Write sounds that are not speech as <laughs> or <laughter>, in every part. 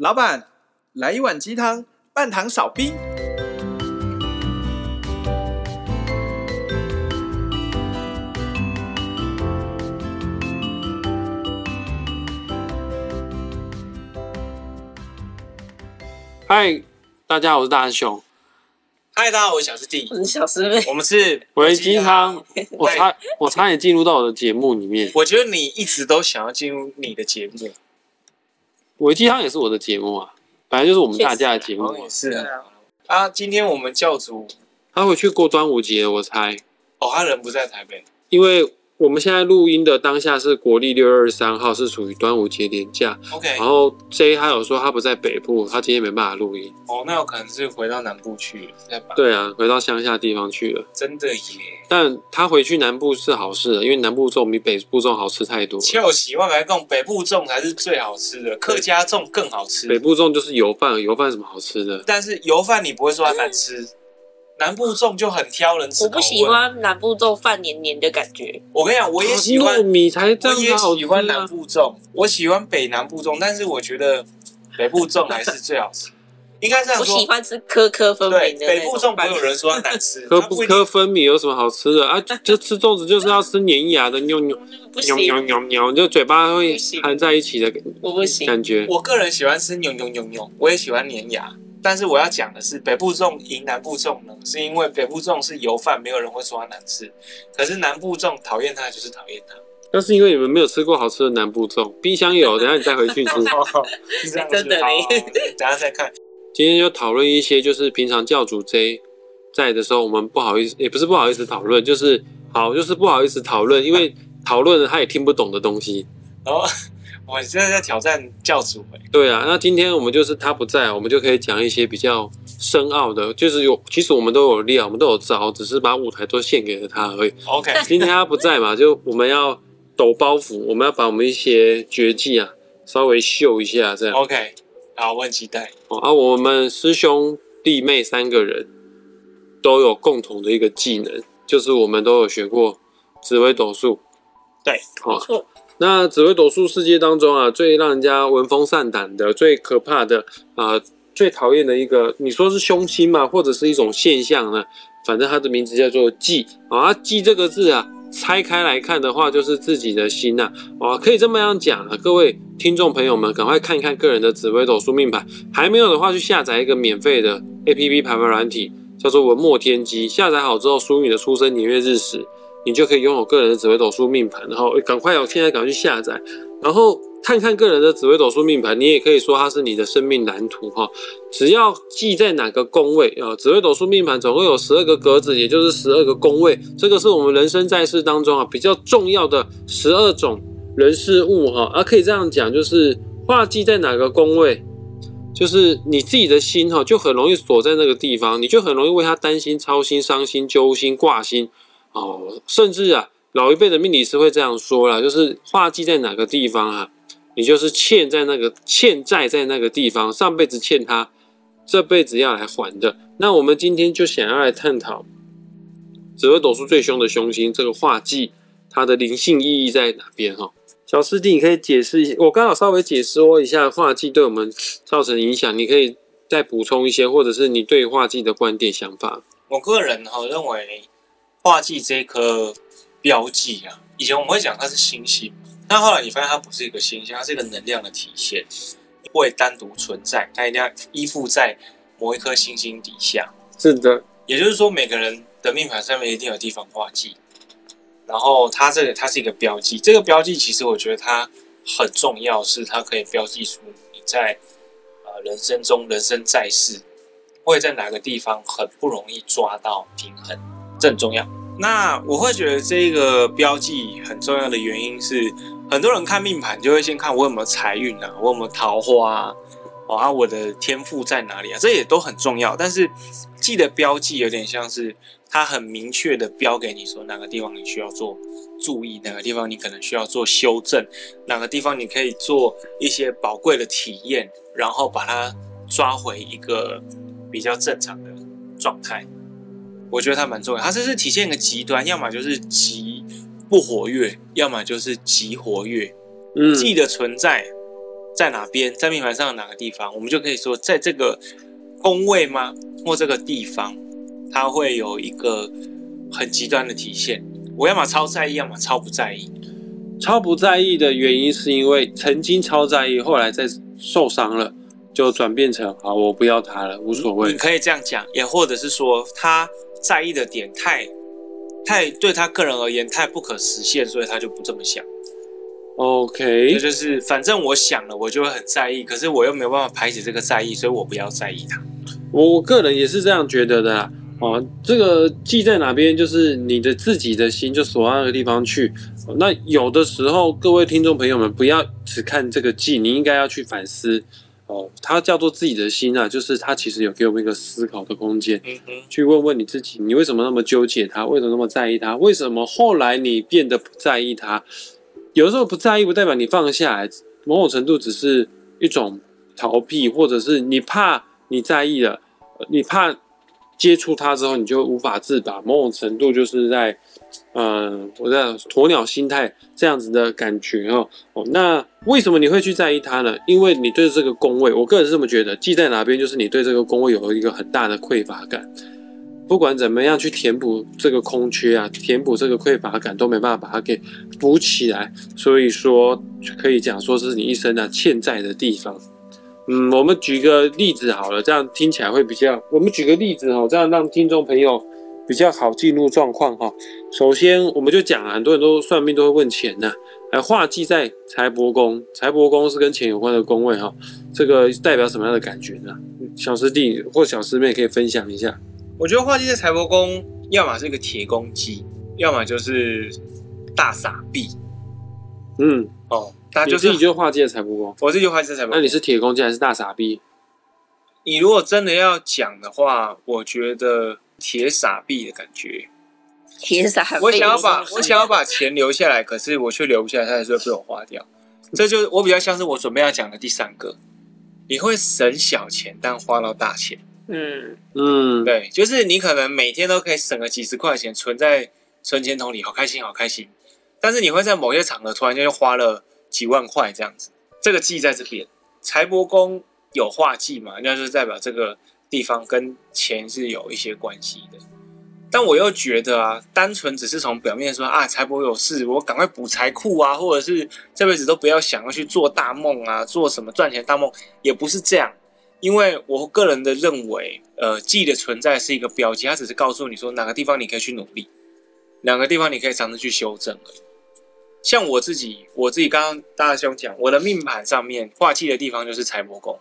老板，来一碗鸡汤，半糖少冰。嗨，大家好，我是大师兄。嗨，大家好，我是小师弟，我是小师妹。我们是微鸡汤。我差我差点进入到我的节目里面。我觉得你一直都想要进入你的节目。微鸡汤也是我的节目啊，本来就是我们大家的节目。啊是啊。啊，今天我们教主他回去过端午节，我猜。哦，他人不在台北，因为。我们现在录音的当下是国历六月二十三号，是属于端午节连假。OK，然后 J 他有说他不在北部，他今天没办法录音。哦，那有可能是回到南部去了。对啊，回到乡下地方去了。真的耶！但他回去南部是好事的，因为南部粽比北部粽好吃太多。就喜欢来讲北部粽才是最好吃的，客家粽更好吃。北部粽就是油饭，油饭什么好吃的？但是油饭你不会说它难吃。南部粽就很挑人吃，我不喜欢南部粽饭黏黏的感觉。我跟你讲，我也喜欢米才这样好，我也喜欢南部粽，我喜欢北南部粽，但是我觉得北部粽还是最好吃。<laughs> 应该这样说，我喜欢吃颗颗分明的。北部粽没有人说它难吃，<laughs> 颗不颗分明有什么好吃的啊？<laughs> 就吃粽子就是要吃粘牙的，扭扭扭扭扭扭，就嘴巴会含在一起的。我不行，感觉。我个人喜欢吃扭扭扭扭，我也喜欢粘牙。但是我要讲的是，北部粽赢南部粽呢，是因为北部粽是油饭，没有人会说它难吃。可是南部粽讨厌它就是讨厌它。那是因为你们没有吃过好吃的南部粽，冰箱有，<laughs> 等下你再回去吃。<laughs> 真的等下再看。今天就讨论一些，就是平常教主 J 在的时候，我们不好意思，也不是不好意思讨论，就是好，就是不好意思讨论，因为讨论了他也听不懂的东西。哦。我现在在挑战教主哎，对啊，那今天我们就是他不在，我们就可以讲一些比较深奥的，就是有其实我们都有料，我们都有招，只是把舞台都献给了他而已。OK，今天他不在嘛，就我们要抖包袱，我们要把我们一些绝技啊稍微秀一下，这样。OK，好，我很期待。哦，啊，我们师兄弟妹三个人都有共同的一个技能，就是我们都有学过紫微斗数。对，没错。那紫微斗数世界当中啊，最让人家闻风丧胆的、最可怕的啊、最讨厌的一个，你说是凶星嘛，或者是一种现象呢？反正它的名字叫做忌啊。忌这个字啊，拆开来看的话，就是自己的心呐啊，可以这么样讲啊。各位听众朋友们，赶快看一看个人的紫微斗数命盘，还没有的话，去下载一个免费的 APP 排盘软体，叫做文墨天机。下载好之后，输入你的出生年月日时。你就可以拥有个人的紫微斗数命盘，然后赶快哦，现在赶快去下载，然后看看个人的紫微斗数命盘。你也可以说它是你的生命蓝图哈。只要记在哪个宫位啊，紫微斗数命盘总共有十二个格子，也就是十二个宫位。这个是我们人生在世当中啊比较重要的十二种人事物哈。啊，可以这样讲，就是画记在哪个宫位，就是你自己的心哈，就很容易锁在那个地方，你就很容易为他担心、操心、伤心、揪心、挂心。哦，甚至啊，老一辈的命理师会这样说啦，就是画忌在哪个地方啊，你就是欠在那个欠债在那个地方，上辈子欠他，这辈子要来还的。那我们今天就想要来探讨紫微斗数最凶的凶星这个画忌，它的灵性意义在哪边哈？小师弟，你可以解释一下，我刚好稍微解说一下画忌对我们造成影响，你可以再补充一些，或者是你对画忌的观点想法。我个人哈认为。化忌这颗标记啊，以前我们会讲它是星星，但后来你发现它不是一个星星，它是一个能量的体现，不会单独存在，它一定要依附在某一颗星星底下。是的，也就是说，每个人的命盘上面一定有地方化忌，然后它这个它是一个标记，这个标记其实我觉得它很重要，是它可以标记出你在呃人生中人生在世会在哪个地方很不容易抓到平衡，这很重要。那我会觉得这个标记很重要的原因是，很多人看命盘就会先看我有没有财运啊，我有没有桃花啊，啊，我的天赋在哪里啊，这也都很重要。但是记得标记有点像是它很明确的标给你说哪个地方你需要做注意，哪个地方你可能需要做修正，哪个地方你可以做一些宝贵的体验，然后把它抓回一个比较正常的状态。我觉得它蛮重要，它这是体现一个极端，要么就是极不活跃，要么就是极活跃。嗯，记的存在在哪边，在命盘上的哪个地方，我们就可以说，在这个宫位吗，或这个地方，它会有一个很极端的体现。我要么超在意，要么超不在意。超不在意的原因是因为曾经超在意，后来在受伤了，就转变成好，我不要他了，无所谓。你可以这样讲，也或者是说他在意的点太太对他个人而言太不可实现，所以他就不这么想。OK，这就是反正我想了，我就会很在意，可是我又没有办法排解这个在意，所以我不要在意他。我我个人也是这样觉得的啦。哦，这个记在哪边，就是你的自己的心就锁到那个地方去。那有的时候，各位听众朋友们，不要只看这个记，你应该要去反思。哦，它叫做自己的心啊，就是它其实有给我们一个思考的空间。去问问你自己，你为什么那么纠结它？为什么那么在意它？为什么后来你变得不在意它？有的时候不在意，不代表你放下来，某种程度只是一种逃避，或者是你怕你在意了，你怕。接触它之后，你就无法自拔，某种程度就是在，嗯、我在鸵鸟心态这样子的感觉哦。哦，那为什么你会去在意它呢？因为你对这个宫位，我个人是这么觉得，记在哪边，就是你对这个宫位有一个很大的匮乏感。不管怎么样去填补这个空缺啊，填补这个匮乏感，都没办法把它给补起来。所以说，可以讲说是你一生啊欠债的地方。嗯，我们举个例子好了，这样听起来会比较。我们举个例子哈，这样让听众朋友比较好进入状况哈。首先，我们就讲啊，很多人都算命都会问钱呐。哎，化忌在财帛宫，财帛宫是跟钱有关的宫位哈。这个代表什么样的感觉呢？小师弟或小师妹可以分享一下。我觉得化忌在财帛宫，要么是一个铁公鸡，要么就是大傻逼。嗯，哦。他就是、你自己就化忌的财帛宫，我自己就化忌财帛宫。那你是铁公鸡还是大傻逼？你如果真的要讲的话，我觉得铁傻逼的感觉。铁傻逼。我想要把 <laughs> 我想要把钱留下来，可是我却留不下来，它还是会被我花掉。这就我比较像是我准备要讲的第三个。你会省小钱，但花到大钱。嗯嗯，对，就是你可能每天都可以省个几十块钱，存在存钱筒里，好开心，好开心。但是你会在某些场合突然间就花了。几万块这样子，这个忌在这边，财帛宫有化忌嘛，那就是代表这个地方跟钱是有一些关系的。但我又觉得啊，单纯只是从表面说啊，财帛有事，我赶快补财库啊，或者是这辈子都不要想要去做大梦啊，做什么赚钱大梦，也不是这样。因为我个人的认为，呃，忌的存在是一个标记，它只是告诉你说哪个地方你可以去努力，哪个地方你可以尝试去修正而已。像我自己，我自己刚刚大家兄讲，我的命盘上面化忌的地方就是财帛宫，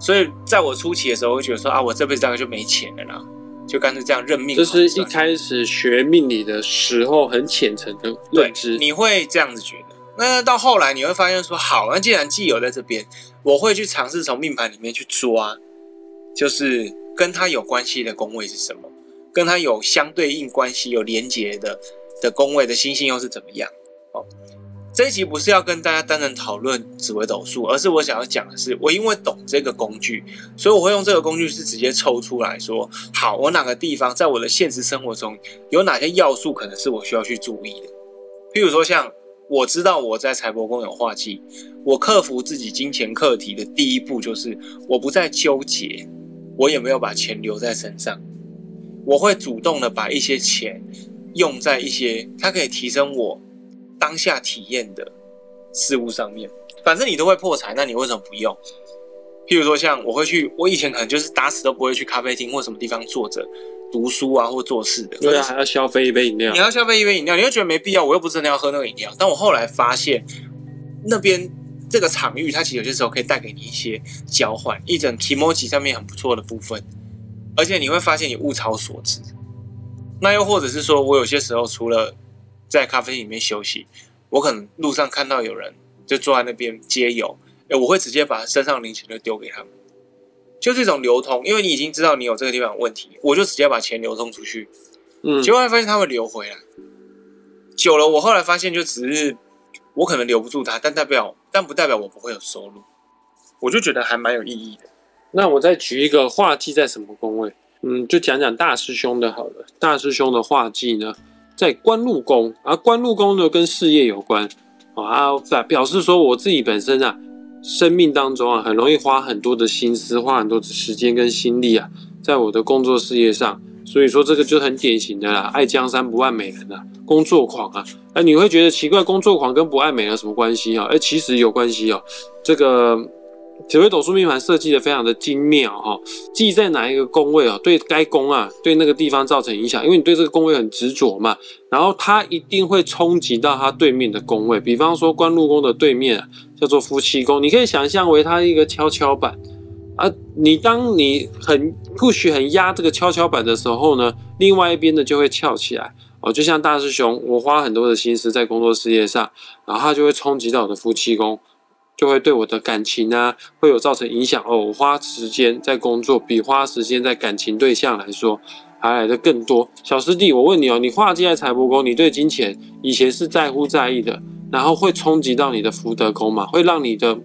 所以在我初期的时候，我会觉得说啊，我这辈子大概就没钱了啦，就干脆这样认命。就是一开始学命理的时候很浅层的认知，你会这样子觉得。那到后来你会发现说，好，那既然既有在这边，我会去尝试从命盘里面去抓，就是跟他有关系的宫位是什么，跟他有相对应关系、有连结的的宫位的星星又是怎么样。哦这一集不是要跟大家单人讨论紫微斗数，而是我想要讲的是，我因为懂这个工具，所以我会用这个工具是直接抽出来说，好，我哪个地方在我的现实生活中有哪些要素可能是我需要去注意的。譬如说，像我知道我在财帛宫有化忌，我克服自己金钱课题的第一步就是，我不再纠结我有没有把钱留在身上，我会主动的把一些钱用在一些它可以提升我。当下体验的事物上面，反正你都会破财，那你为什么不用？譬如说，像我会去，我以前可能就是打死都不会去咖啡厅或什么地方坐着读书啊，或做事的。对啊，还要消费一杯饮料。你要消费一杯饮料，你会觉得没必要。我又不是真的要喝那个饮料。但我后来发现，那边这个场域，它其实有些时候可以带给你一些交换，一整 kimochi 上面很不错的部分，而且你会发现你物超所值。那又或者是说，我有些时候除了在咖啡厅里面休息，我可能路上看到有人就坐在那边接油，哎，我会直接把身上零钱就丢给他们，就这种流通，因为你已经知道你有这个地方有问题，我就直接把钱流通出去，嗯，结果发现他会流回来，久了，我后来发现就只是我可能留不住他，但代表但不代表我不会有收入，我就觉得还蛮有意义的。那我再举一个画技在什么工位？嗯，就讲讲大师兄的好了，大师兄的画技呢？在官禄宫，而官禄宫呢跟事业有关啊，表示说我自己本身啊，生命当中啊，很容易花很多的心思，花很多的时间跟心力啊，在我的工作事业上。所以说这个就很典型的啦，爱江山不爱美人啊，工作狂啊。哎，你会觉得奇怪，工作狂跟不爱美人有什么关系啊？哎，其实有关系哦。这个。紫微斗数命盘设计的非常的精妙哈，忌在哪一个宫位啊？对该宫啊，对那个地方造成影响，因为你对这个宫位很执着嘛，然后它一定会冲击到它对面的宫位，比方说官禄宫的对面啊，叫做夫妻宫，你可以想象为它一个跷跷板啊。你当你很 push 很压这个跷跷板的时候呢，另外一边的就会翘起来哦，就像大师兄，我花很多的心思在工作事业上，然后它就会冲击到我的夫妻宫。就会对我的感情啊，会有造成影响哦。我花时间在工作，比花时间在感情对象来说还来的更多。小师弟，我问你哦，你化忌在财帛宫，你对金钱以前是在乎在意的，然后会冲击到你的福德宫吗？会让你的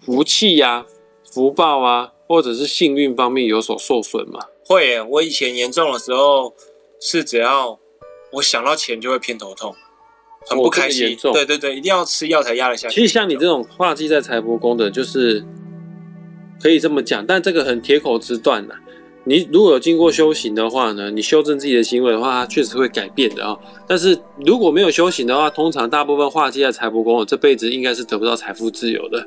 福气呀、福报啊，或者是幸运方面有所受损吗？会，我以前严重的时候是只要我想到钱就会偏头痛。很不开心，哦、对对对，一定要吃药才压得下去。其实像你这种化忌在财帛宫的，就是可以这么讲，但这个很铁口直断的。你如果有经过修行的话呢，你修正自己的行为的话，它确实会改变的啊、哦。但是如果没有修行的话，通常大部分化忌在财帛宫，这辈子应该是得不到财富自由的。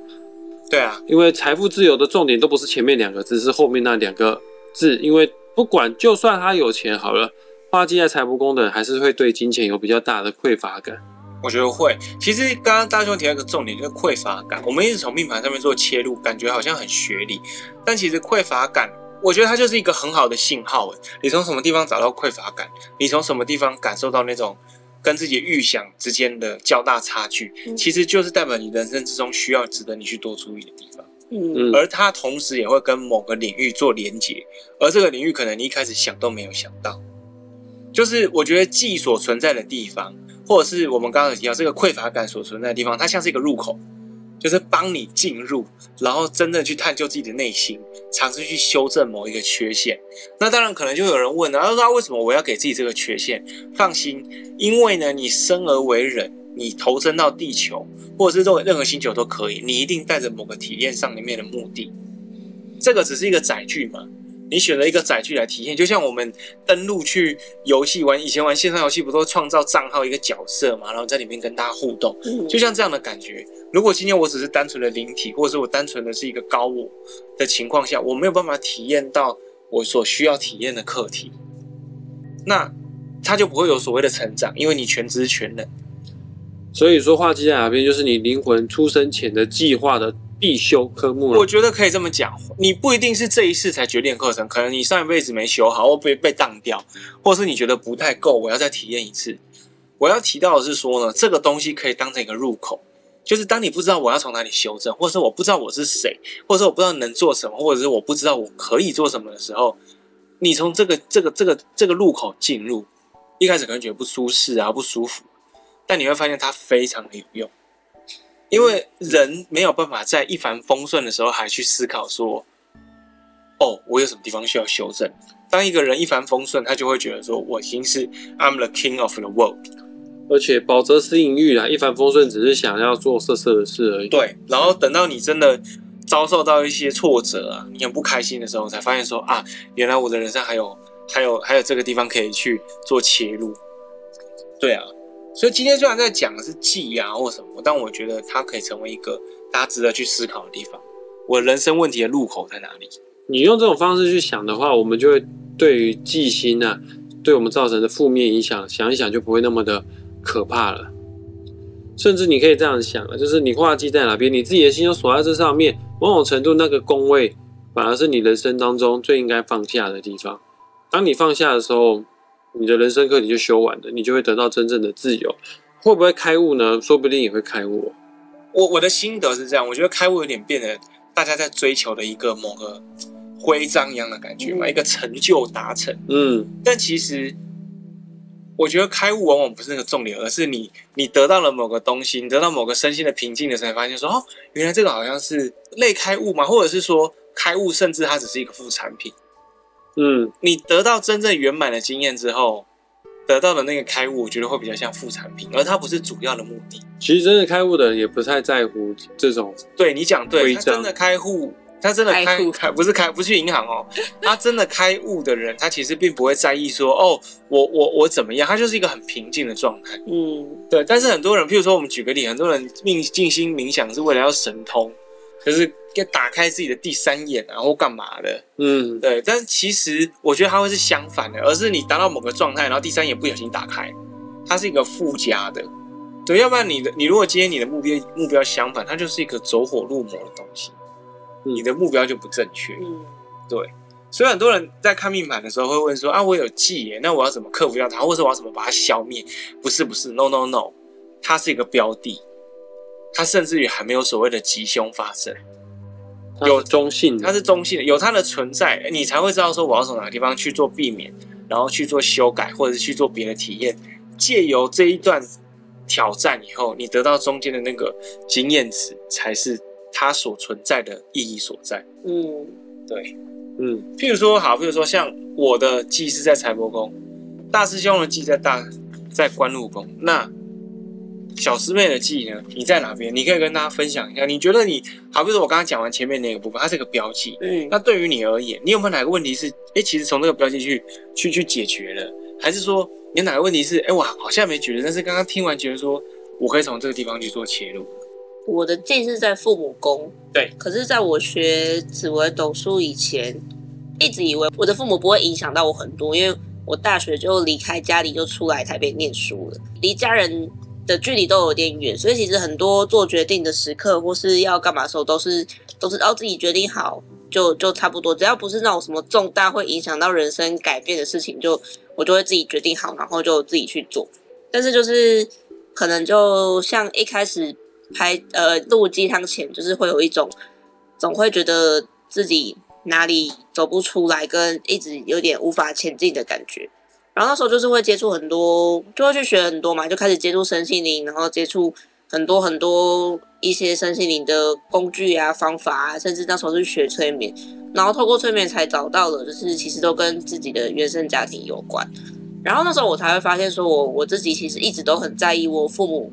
对啊，因为财富自由的重点都不是前面两个字，是后面那两个字。因为不管就算他有钱好了。化忌在财帛宫的人还是会对金钱有比较大的匮乏感。我觉得会。其实刚刚大兄提到一个重点，就是匮乏感。我们一直从命盘上面做切入，感觉好像很学理，但其实匮乏感，我觉得它就是一个很好的信号。你从什么地方找到匮乏感？你从什么地方感受到那种跟自己预想之间的较大差距？其实就是代表你人生之中需要值得你去多注意的地方。嗯，而它同时也会跟某个领域做连结，而这个领域可能你一开始想都没有想到。就是我觉得忌所存在的地方，或者是我们刚刚提到这个匮乏感所存在的地方，它像是一个入口，就是帮你进入，然后真的去探究自己的内心，尝试去修正某一个缺陷。那当然可能就有人问了，他说为什么我要给自己这个缺陷？放心，因为呢，你生而为人，你投身到地球，或者是任何任何星球都可以，你一定带着某个体验上里面的目的，这个只是一个载具嘛。你选了一个载具来体验，就像我们登录去游戏玩，以前玩线上游戏不都创造账号一个角色嘛，然后在里面跟大家互动，就像这样的感觉。如果今天我只是单纯的灵体，或者是我单纯的是一个高我的情况下，我没有办法体验到我所需要体验的课题，那他就不会有所谓的成长，因为你全知全能。所以说，化忌在哪边，就是你灵魂出生前的计划的。必修科目了，我觉得可以这么讲，你不一定是这一次才决定课程，可能你上一辈子没修好，或被被当掉，或是你觉得不太够，我要再体验一次。我要提到的是说呢，这个东西可以当成一个入口，就是当你不知道我要从哪里修正，或者是我不知道我是谁，或者是我不知道能做什么，或者是我不知道我可以做什么的时候，你从这个这个这个这个入口进入，一开始可能觉得不舒适啊，不舒服，但你会发现它非常的有用。因为人没有办法在一帆风顺的时候还去思考说，哦，我有什么地方需要修正。当一个人一帆风顺，他就会觉得说，我已经是 I'm the king of the world。而且保则思淫欲啦，一帆风顺只是想要做色色的事而已。对，然后等到你真的遭受到一些挫折啊，你很不开心的时候，才发现说啊，原来我的人生还有还有还有这个地方可以去做切入。对啊。所以今天虽然在讲的是忌啊或什么，但我觉得它可以成为一个大家值得去思考的地方。我人生问题的入口在哪里？你用这种方式去想的话，我们就会对于忌星啊，对我们造成的负面影响，想一想就不会那么的可怕了。甚至你可以这样想啊，就是你画忌在哪边，你自己的心就锁在这上面，某种程度那个宫位反而是你人生当中最应该放下的地方。当你放下的时候。你的人生课题就修完了，你就会得到真正的自由。会不会开悟呢？说不定也会开悟。我我的心得是这样，我觉得开悟有点变得大家在追求的一个某个徽章一样的感觉嘛，一个成就达成。嗯，但其实我觉得开悟往往不是那个重点，而是你你得到了某个东西，你得到某个身心的平静的时候，发现说哦，原来这个好像是类开悟嘛，或者是说开悟，甚至它只是一个副产品。嗯，你得到真正圆满的经验之后得到的那个开悟，我觉得会比较像副产品，而它不是主要的目的。其实真的开悟的人也不太在乎这种。对你讲对，他真的开悟，他真的开开户开不是开不去银行哦，<laughs> 他真的开悟的人，他其实并不会在意说哦，我我我怎么样，他就是一个很平静的状态。嗯，对，但是很多人，譬如说我们举个例，很多人命静心冥想是为了要神通，就是要打开自己的第三眼啊，或干嘛的。嗯，对，但其实我觉得它会是相反的，而是你达到某个状态，然后第三眼不小心打开，它是一个附加的。对，要不然你的你如果今天你的目标目标相反，它就是一个走火入魔的东西，嗯。你的目标就不正确。嗯，对，所以很多人在看命盘的时候会问说啊，我有忌耶，那我要怎么克服掉它，或者我要怎么把它消灭？不是不是，no no no，它是一个标的，它甚至于还没有所谓的吉凶发生。有中性的，它是中性的，有它的存在，你才会知道说我要从哪个地方去做避免，然后去做修改，或者是去做别的体验。借由这一段挑战以后，你得到中间的那个经验值，才是它所存在的意义所在。嗯，对，嗯，譬如说，好，譬如说，像我的忌是在财帛宫，大师兄的忌在大在官禄宫，那小师妹的记忆呢？你在哪边？你可以跟大家分享一下。你觉得你好，比如说我刚刚讲完前面那个部分，它是个标记。嗯，那对于你而言，你有没有哪个问题是，哎，其实从这个标记去去去解决了？还是说，你有哪个问题是，哎，我好像没觉得，但是刚刚听完觉得说，我可以从这个地方去做切入？我的记是在父母宫，对。可是在我学紫微斗数以前，一直以为我的父母不会影响到我很多，因为我大学就离开家里就出来台北念书了，离家人的距离都有点远，所以其实很多做决定的时刻或是要干嘛的时候，都是都是要自己决定好，就就差不多，只要不是那种什么重大会影响到人生改变的事情，就我就会自己决定好，然后就自己去做。但是就是可能就像一开始拍呃录鸡汤前，就是会有一种总会觉得自己哪里走不出来，跟一直有点无法前进的感觉。然后那时候就是会接触很多，就会去学很多嘛，就开始接触身心灵，然后接触很多很多一些身心灵的工具啊、方法啊，甚至那时候是学催眠，然后透过催眠才找到了，就是其实都跟自己的原生家庭有关。然后那时候我才会发现，说我我自己其实一直都很在意我父母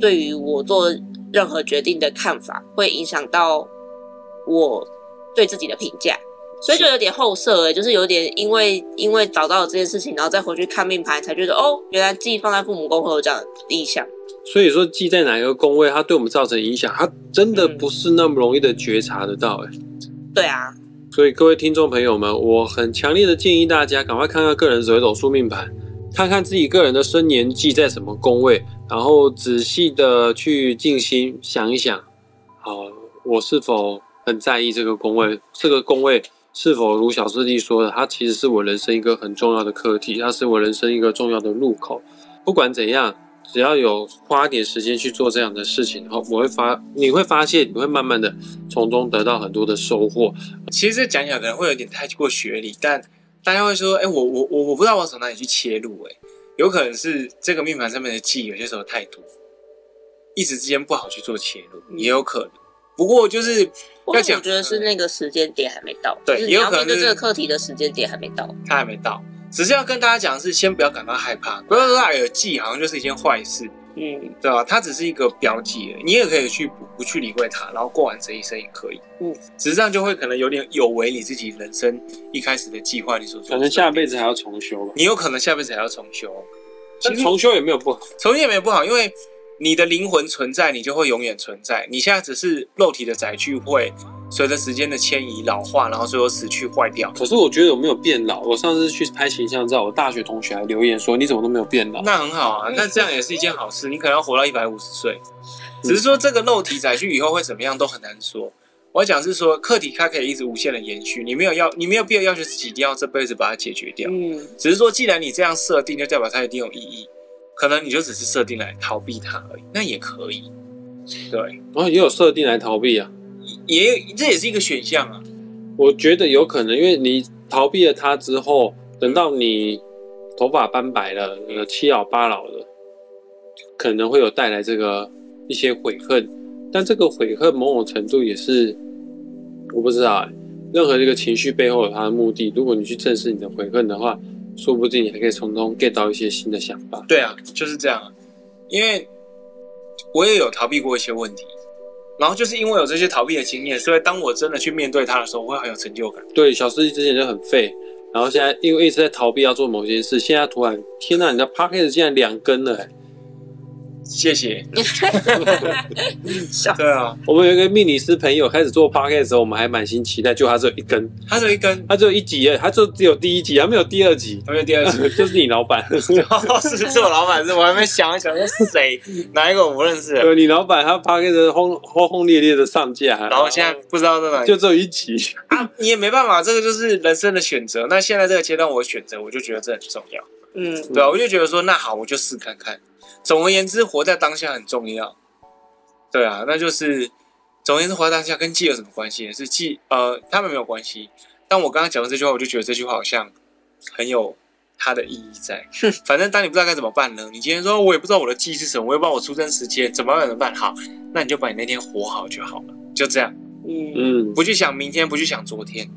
对于我做任何决定的看法，会影响到我对自己的评价。所以就有点后设诶，就是有点因为因为找到了这件事情，然后再回去看命盘，才觉得哦，原来忌放在父母宫会有这样的意象。所以说忌在哪一个宫位，它对我们造成影响，它真的不是那么容易的觉察得到哎。对啊，所以各位听众朋友们，我很强烈的建议大家赶快看看个人紫微斗数命盘，看看自己个人的生年忌在什么宫位，然后仔细的去静心想一想，好，我是否很在意这个宫位？这个宫位。是否如小师弟说的，它其实是我人生一个很重要的课题，它是我人生一个重要的路口。不管怎样，只要有花点时间去做这样的事情后，我会发，你会发现，你会慢慢的从中得到很多的收获。其实这讲讲可能会有点太过学理，但大家会说，哎，我我我我不知道我从哪里去切入，哎，有可能是这个命盘上面的忌有些时候太多，一时之间不好去做切入，也有可能。不过就是。我觉得是那个时间点还没到，对，就是你要面对这个课题的时间点还没到，他还没到。只是要跟大家讲的是，先不要感到害怕，不要说耳记，好像就是一件坏事，嗯，对吧？它只是一个标记，你也可以去不不去理会它，然后过完这一生也可以，嗯。只是这样就会可能有点有违你自己人生一开始的计划，你所做，可能下辈子还要重修吧。你有可能下辈子还要重修，其实重修也没有不好，重修也没有不好，因为你的灵魂存在，你就会永远存在。你现在只是肉体的载具会。随着时间的迁移、老化，然后最后死去、坏掉。可是我觉得我没有变老。我上次去拍形象照，我大学同学还留言说：“你怎么都没有变老？”那很好啊，那这样也是一件好事。你可能要活到一百五十岁，只是说这个肉体载具以后会怎么样都很难说。我要讲是说，课题它可以一直无限的延续，你没有要，你没有必要要求自己一定要这辈子把它解决掉。嗯，只是说，既然你这样设定，就代表它一定有意义。可能你就只是设定来逃避它而已，那也可以。对，然后也有设定来逃避啊。也这也是一个选项啊，我觉得有可能，因为你逃避了它之后，等到你头发斑白了，呃，七老八老的，可能会有带来这个一些悔恨，但这个悔恨某种程度也是我不知道，任何一个情绪背后有它的目的。如果你去正视你的悔恨的话，说不定你还可以从中 get 到一些新的想法。对啊，就是这样。因为我也有逃避过一些问题，然后就是因为有这些逃避的经验，所以当我真的去面对它的时候，我会很有成就感。对，小司机之前就很废，然后现在因为一直在逃避要做某件事，现在突然，天呐，你的 podcast 竟然两根了，欸，谢谢。<laughs> 对啊，我们有一个命理师朋友开始做 podcast 的时候，我们还满心期待，就他只有一根，他只有一根，他只有一集耶，他就只有第一集，还没有第二集，没有第二集，就是你老板，<laughs> 是是我老板，是我还没想一想是谁？哪一个我不认识。对，你老板他 podcast 轰轰轰烈烈的上架，然后现在不知道在哪里，就只有一集。啊，你也没办法，这个就是人生的选择。那现在这个阶段我选择，我就觉得这很重要。嗯，对啊，我就觉得说，那好，我就试看看。总而言之，活在当下很重要。对啊，那就是总而言之，活在当下跟记有什么关系？是记呃，他们没有关系。但我刚刚讲的这句话，我就觉得这句话好像很有它的意义在。反正当你不知道该怎么办呢，你今天说我也不知道我的记是什么，我也不知道我出生时间怎么办怎么办？好，那你就把你那天活好就好了，就这样。嗯嗯，不去想明天，不去想昨天，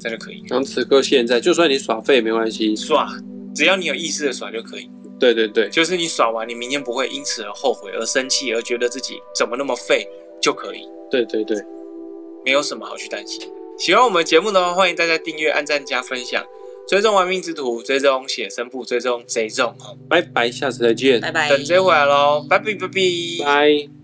这就可以。当此刻现在，就算你耍废也没关系，耍。只要你有意识的耍就可以。对对对，就是你耍完，你明天不会因此而后悔、而生气、而觉得自己怎么那么废就可以。对对对，没有什么好去担心。喜欢我们节目的话，欢迎大家订阅、按赞、加分享，追踪玩命之徒，追踪写生簿，追踪贼众。好，拜拜，下次再见，拜拜，等贼回来喽，拜拜拜拜。拜。